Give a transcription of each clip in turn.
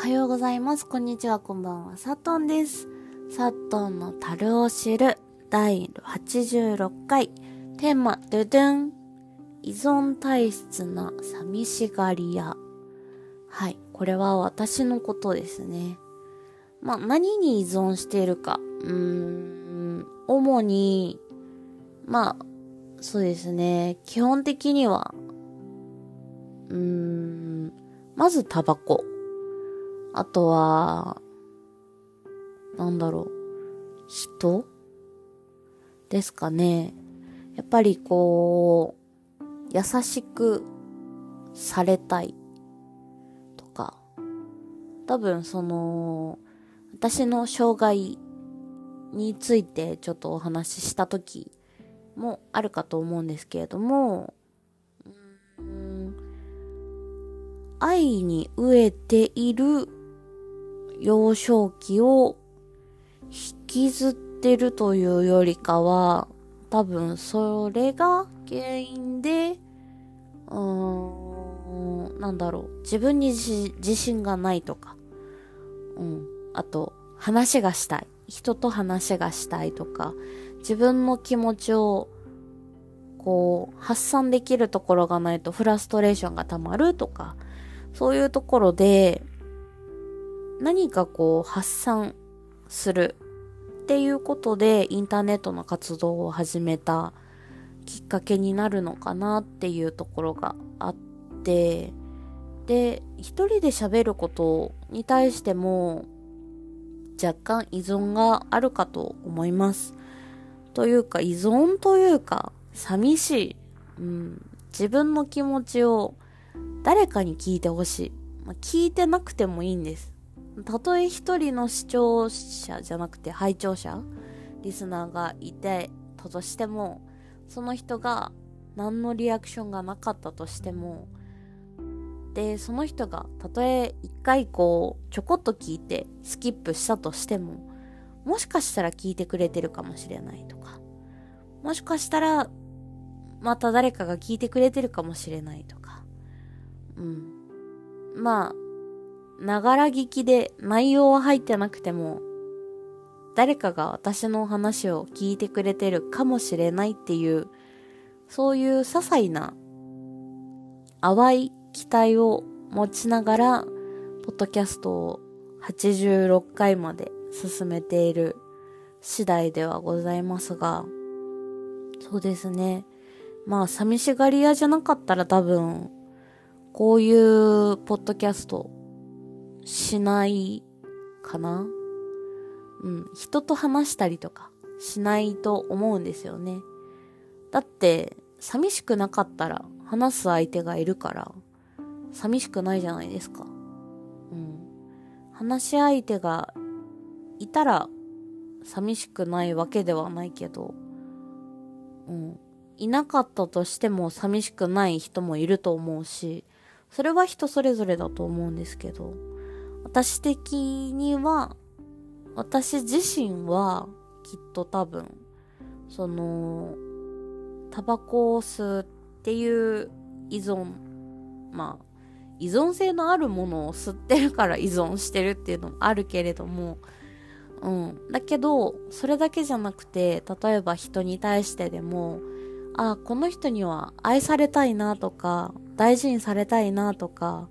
はようございます。こんにちは、こんばんは。サトンです。サトンの樽を知る第86回テーマ、ドゥドゥン依存体質な寂しがり屋。はい。これは私のことですね。まあ、何に依存しているか。うーん、主に、まあ、そうですね。基本的には、うーん、まずタバコ。あとは、なんだろう、人？ですかね。やっぱりこう、優しくされたいとか、多分その、私の障害についてちょっとお話しした時もあるかと思うんですけれども、愛に飢えている幼少期を引きずってるというよりかは、多分それが原因で、うーん、なんだろう、自分に自信がないとか、うん、あと、話がしたい。人と話がしたいとか、自分の気持ちを、こう、発散できるところがないとフラストレーションが溜まるとか、そういうところで、何かこう発散するっていうことでインターネットの活動を始めたきっかけになるのかなっていうところがあって、で、一人で喋ることに対しても若干依存があるかと思います。というか依存というか寂しい。うん、自分の気持ちを誰かに聞いてほしい。まあ、聞いてなくてもいいんです。たとえ一人の視聴者じゃなくて拝聴者、リスナーがいてたとしても、その人が何のリアクションがなかったとしても、で、その人がたとえ一回こう、ちょこっと聞いてスキップしたとしても、もしかしたら聞いてくれてるかもしれないとか、もしかしたら、また誰かが聞いてくれてるかもしれないとか、うん。まあ、ながら聞きで内容は入ってなくても、誰かが私の話を聞いてくれてるかもしれないっていう、そういう些細な淡い期待を持ちながら、ポッドキャストを86回まで進めている次第ではございますが、そうですね。まあ、寂しがり屋じゃなかったら多分、こういうポッドキャストしないかな？うん。人と話したりとかしないと思うんですよね。だって、寂しくなかったら話す相手がいるから、寂しくないじゃないですか。うん。話し相手がいたら寂しくないわけではないけど、うん。いなかったとしても寂しくない人もいると思うし、それは人それぞれだと思うんですけど、私的には、私自身はきっと多分、その、タバコを吸うっていう依存、まあ、依存性のあるものを吸ってるから依存してるっていうのもあるけれども、うん。だけど、それだけじゃなくて、例えば人に対してでも、あ、この人には愛されたいなとか、大事にされたいなとか、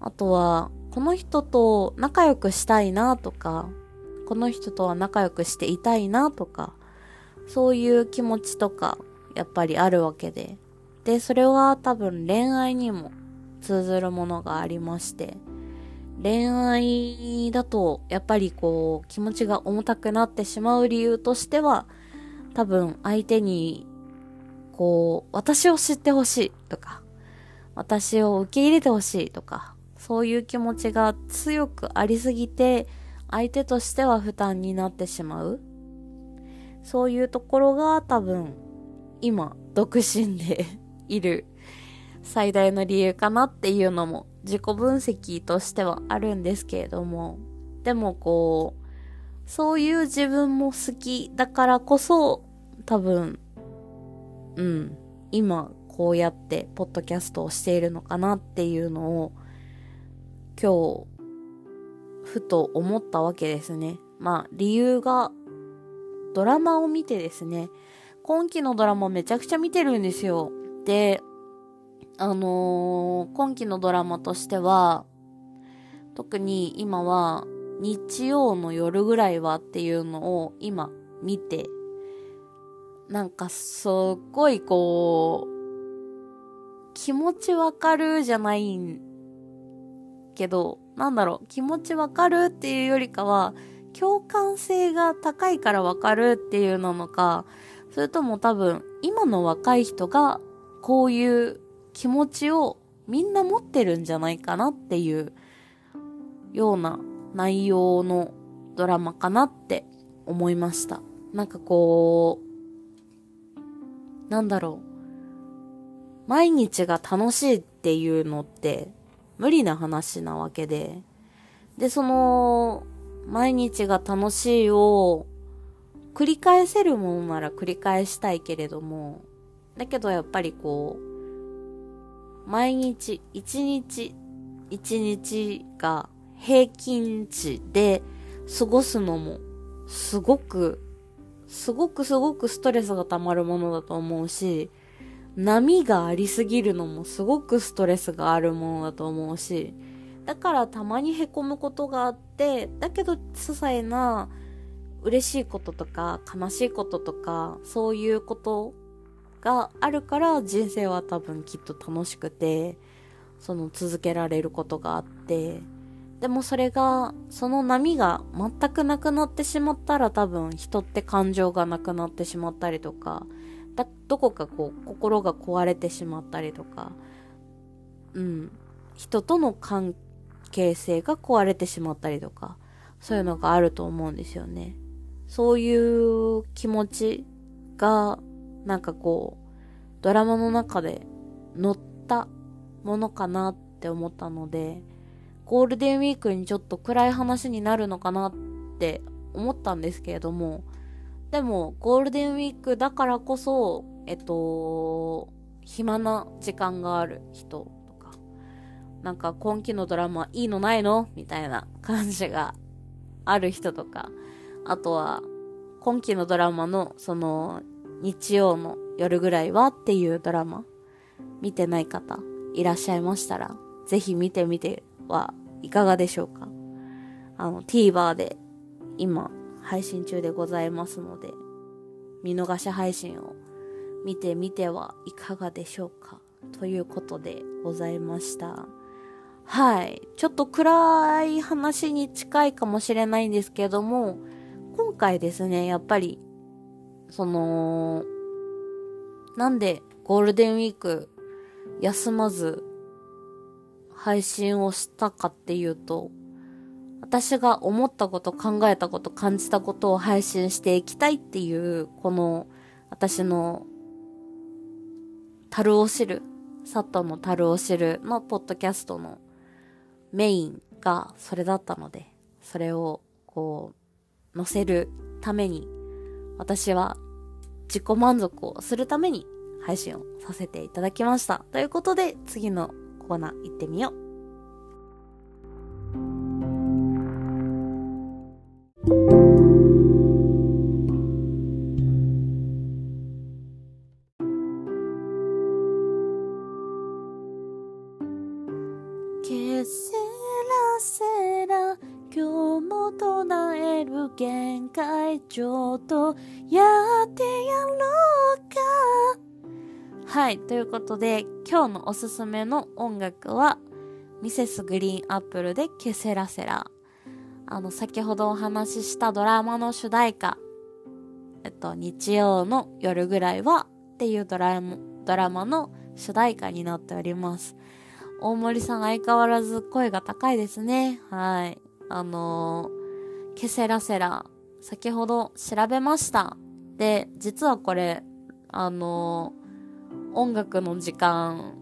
あとは、この人と仲良くしたいなとか、この人とは仲良くしていたいなとか、そういう気持ちとか、やっぱりあるわけで。で、それは多分恋愛にも通ずるものがありまして、恋愛だと、やっぱりこう、気持ちが重たくなってしまう理由としては、多分相手に、こう、私を知ってほしいとか、私を受け入れてほしいとか、そういう気持ちが強くありすぎて、相手としては負担になってしまう。そういうところが多分、今、独身でいる 最大の理由かなっていうのも自己分析としてはあるんですけれども、でもこう、そういう自分も好きだからこそ、多分、うん、今こうやってポッドキャストをしているのかなっていうのを今日ふと思ったわけですね。まあ、理由が、ドラマを見てですね、今期のドラマめちゃくちゃ見てるんですよ。で、あのー、今期のドラマとしては、特に今は日曜の夜ぐらいはっていうのを今見て、なんかすっごいこう、気持ちわかるじゃないんけど、なんだろう、気持ちわかるっていうよりかは、共感性が高いからわかるっていうなのか、それとも多分、今の若い人がこういう気持ちをみんな持ってるんじゃないかなっていうような内容のドラマかなって思いました。なんかこう、なんだろう。毎日が楽しいっていうのって無理な話なわけで。で、その、毎日が楽しいを繰り返せるものなら繰り返したいけれども、だけどやっぱりこう、毎日、一日、一日が平均値で過ごすのも、すごく、すごくすごくストレスが溜まるものだと思うし、波がありすぎるのもすごくストレスがあるものだと思うし、だからたまに凹むことがあって、だけど些細な嬉しいこととか悲しいこととか、そういうことがあるから人生は多分きっと楽しくて、その続けられることがあって、でもそれが、その波が全くなくなってしまったら多分人って感情がなくなってしまったりとか、だどこかこう心が壊れてしまったりとか、うん、人との関係性が壊れてしまったりとか、そういうのがあると思うんですよね。そういう気持ちが、なんかこう、ドラマの中で乗ったものかなって思ったので、ゴールデンウィークにちょっと暗い話になるのかなって思ったんですけれども、でも、ゴールデンウィークだからこそ、えっと、暇な時間がある人とか、なんか今期のドラマいいのないの？みたいな感じがある人とか、あとは、今期のドラマの、その、日曜の夜ぐらいは？っていうドラマ、見てない方いらっしゃいましたら、ぜひ見てみてはいかがでしょうか？あの、TVer で今配信中でございますので、見逃し配信を見てみてはいかがでしょうかということでございました。はい。ちょっと暗い話に近いかもしれないんですけども、今回ですね、やっぱり、その、なんでゴールデンウィーク休まず配信をしたかっていうと、私が思ったこと、考えたこと、感じたことを配信していきたいっていう、この、私の、樽を知る、サットの樽を知るのポッドキャストのメインがそれだったので、それを、こう、載せるために、私は自己満足をするために配信をさせていただきました。ということで、次のコーナー行ってみよう。ちょっとやってやろうかはい。ということで、今日のおすすめの音楽は、ミセスグリーンアップルでケセラセラ。あの、先ほどお話ししたドラマの主題歌、えっと、日曜の夜ぐらいはっていうドラマドラマの主題歌になっております。大森さん相変わらず声が高いですね。はい。あのー、ケセラセラ、先ほど調べました。で、実はこれ、あの音楽の時間、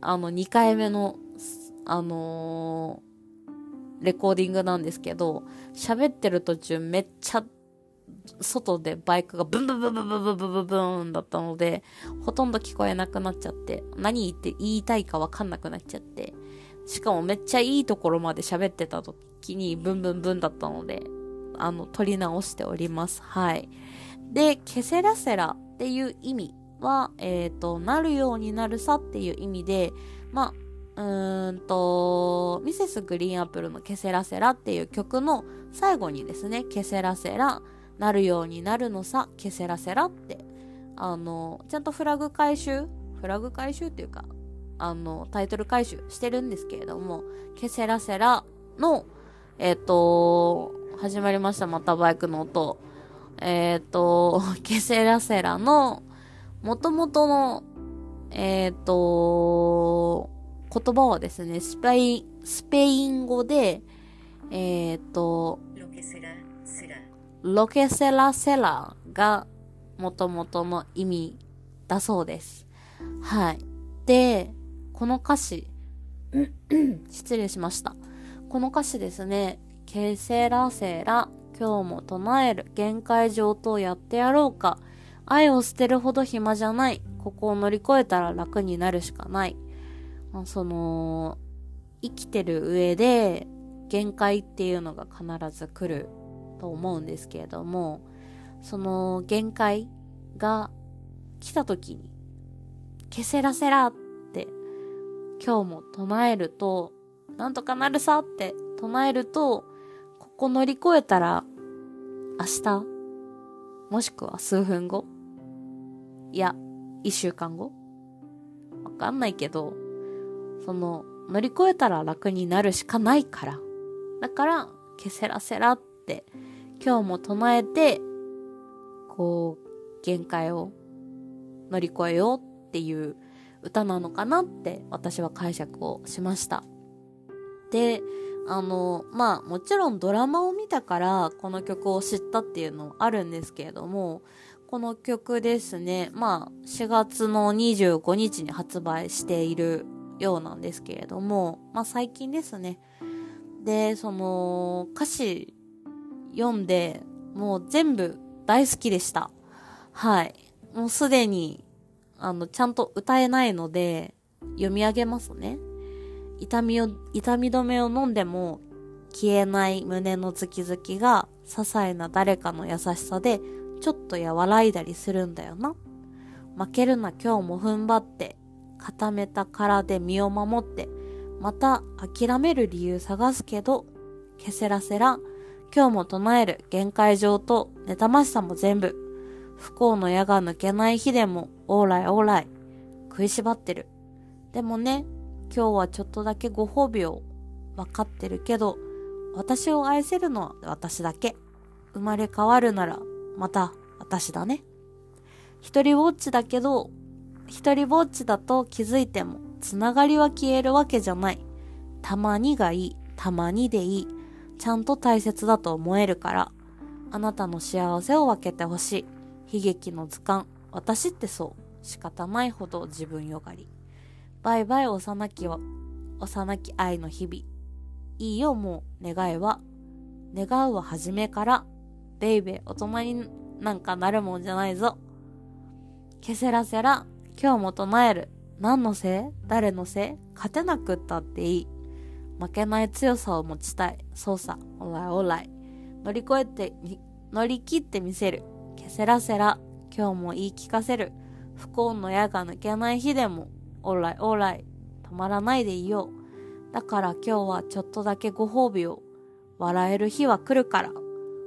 あの、2回目の、あの、レコーディングなんですけど、喋ってる途中めっちゃ、外でバイクがブンブンブンブンブンブンブンブンブンだったので、ほとんど聞こえなくなっちゃって、何言って言いたいかわかんなくなっちゃって、しかもめっちゃいいところまで喋ってた時にブンブンブンだったので、あの、撮り直しております。はい。で、ケセラセラっていう意味は、えっ、ー、と、なるようになるさっていう意味で、まあ、うーんと、ミセスグリーンアップルのケセラセラっていう曲の最後にですね、ケセラセラ、なるようになるのさ、ケセラセラって、あの、ちゃんとフラグ回収フラグ回収っていうか、あの、タイトル回収してるんですけれども、ケセラセラの、えっ、ー、と、始まりました、またバイクの音。えっ、ー、と、ケセラセラの、元々の、えっ、ー、と、言葉はですね、スペイン、スペイン語で、えっ、と、ロケセラセラ。ロケセラセラが元々の意味だそうです。はい。で、この歌詞、失礼しました。この歌詞ですね、ケセラセラ、今日も唱える、限界上等やってやろうか。愛を捨てるほど暇じゃない。ここを乗り越えたら楽になるしかない。まあ、その、生きてる上で、限界っていうのが必ず来ると思うんですけれども、その限界が来た時に、ケセラセラって今日も唱えると、なんとかなるさって唱えると、ここ乗り越えたら、明日、もしくは数分後、いや、一週間後わかんないけど、その、乗り越えたら楽になるしかないから。だから、ケセラセラって、今日も唱えて、こう、限界を乗り越えようっていう歌なのかなって私は解釈をしました。で、あの、まあもちろんドラマを見たからこの曲を知ったっていうのはあるんですけれども、この曲ですね、まあ4月の25日に発売しているようなんですけれども、まあ最近ですね。で、その歌詞読んでもう全部大好きでした。はい。もうすでにあの、ちゃんと歌えないので、読み上げますね。痛みを、痛み止めを飲んでも消えない胸のズキズキが些細な誰かの優しさでちょっと和らいだりするんだよな。負けるな今日も踏ん張って、固めた殻で身を守って、また諦める理由探すけど、けせらせら、今日も唱える限界上と妬ましさも全部、不幸の矢が抜けない日でも、オーライオーライ。食いしばってる。でもね、今日はちょっとだけご褒美を分かってるけど、私を愛せるのは私だけ。生まれ変わるなら、また私だね。一人ぼっちだけど、一人ぼっちだと気づいても、つながりは消えるわけじゃない。たまにがいい、たまにでいい。ちゃんと大切だと思えるから、あなたの幸せを分けてほしい。悲劇の図鑑。私ってそう。仕方ないほど自分よがり。バイバイ幼きは、幼き愛の日々。いいよもう願いは。願うは初めから。ベイベー大人になんかなるもんじゃないぞ。けせらせら、今日も唱える。何のせい？誰のせい？勝てなくったっていい。負けない強さを持ちたい。そうさ。おらいおらい。乗り越えて、乗り切ってみせる。けせらせら、今日も言い聞かせる。不幸の矢が抜けない日でも、オーライオーライ、止まらないでいよう。だから今日はちょっとだけご褒美を。笑える日は来るから。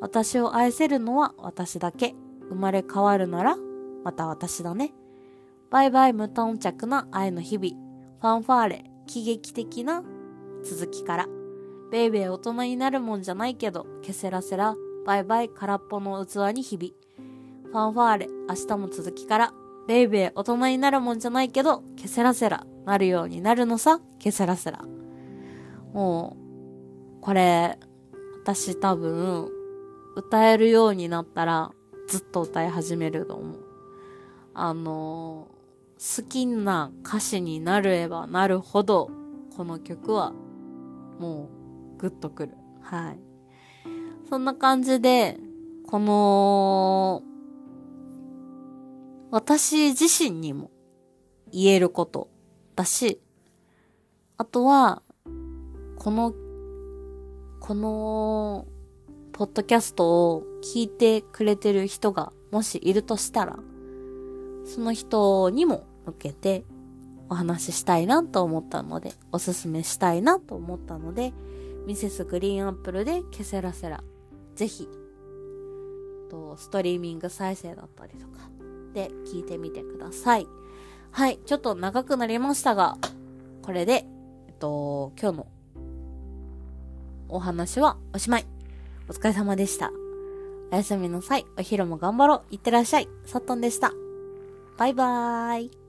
私を愛せるのは私だけ。生まれ変わるなら、また私だね。バイバイ無頓着な愛の日々。ファンファーレ、喜劇的な続きから。ベイベー大人になるもんじゃないけど、ケセラセラ、バイバイ空っぽの器に日々。ファンファーレ、明日も続きから。ベイベー大人になるもんじゃないけど、ケセラセラ、なるようになるのさ、ケセラセラ。もう、これ、私多分、歌えるようになったら、ずっと歌い始めると思う。あの好きな歌詞になればなるほど、この曲は、もう、グッとくる。はい。そんな感じで、この、私自身にも言えることだし、あとは、この、この、ポッドキャストを聞いてくれてる人がもしいるとしたら、その人にも向けてお話ししたいなと思ったので、おすすめしたいなと思ったので、ミセスグリーンアップルでケセラセラ、ぜひ、と、ストリーミング再生だったりとか、で聞いてみてください。はい、ちょっと長くなりましたが、これで、えっと、今日のお話はおしまい。お疲れ様でした。おやすみなさい。お昼も頑張ろう。いってらっしゃい。さっとんでした。バイバーイ。